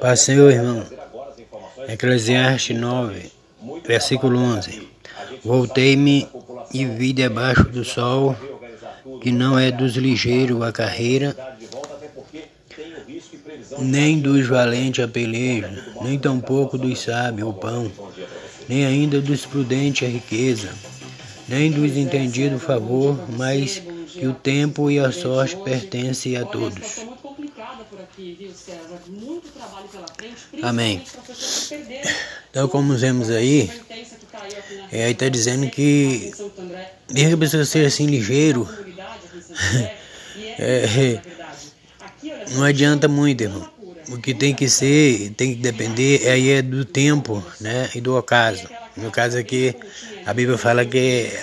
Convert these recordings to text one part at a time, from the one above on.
Paz Senhor, irmão. Eclesiastes 9, versículo 11. Voltei-me e vi debaixo do sol que não é dos ligeiros a carreira, nem dos valentes a peleja, nem tampouco dos sábios o pão, nem ainda dos prudentes a riqueza, nem dos entendidos o favor, mas que o tempo e a sorte pertencem a todos. Amém. Então, como vemos aí, é, aí está dizendo que mesmo que a pessoa seja assim ligeiro, é, não adianta muito, irmão. O que tem que ser, tem que depender aí é do tempo, né, e do ocaso. No caso aqui, a Bíblia fala que é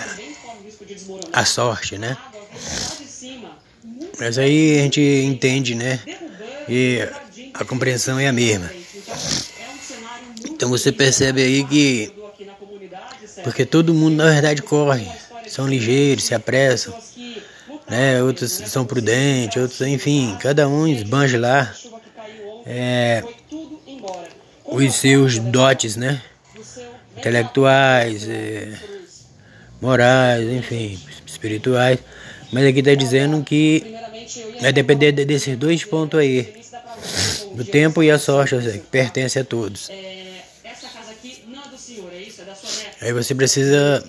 a sorte, né? Mas aí a gente entende, né? E a compreensão é a mesma. Então você percebe aí que porque todo mundo na verdade corre, são ligeiros, se apressam, né? Outros são prudentes, outros, enfim, cada um esbanja lá é, os seus dotes, né? Intelectuais, é, morais, enfim, espirituais. Mas aqui está dizendo que vai depender desses dois pontos aí. Do tempo e a sorte, que pertence a todos. Aí você precisa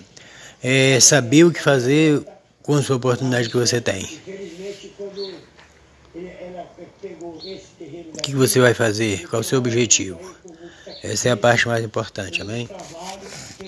é, saber o que fazer com a sua oportunidade que você tem. O que você vai fazer? Qual o seu objetivo? Essa é a parte mais importante, amém?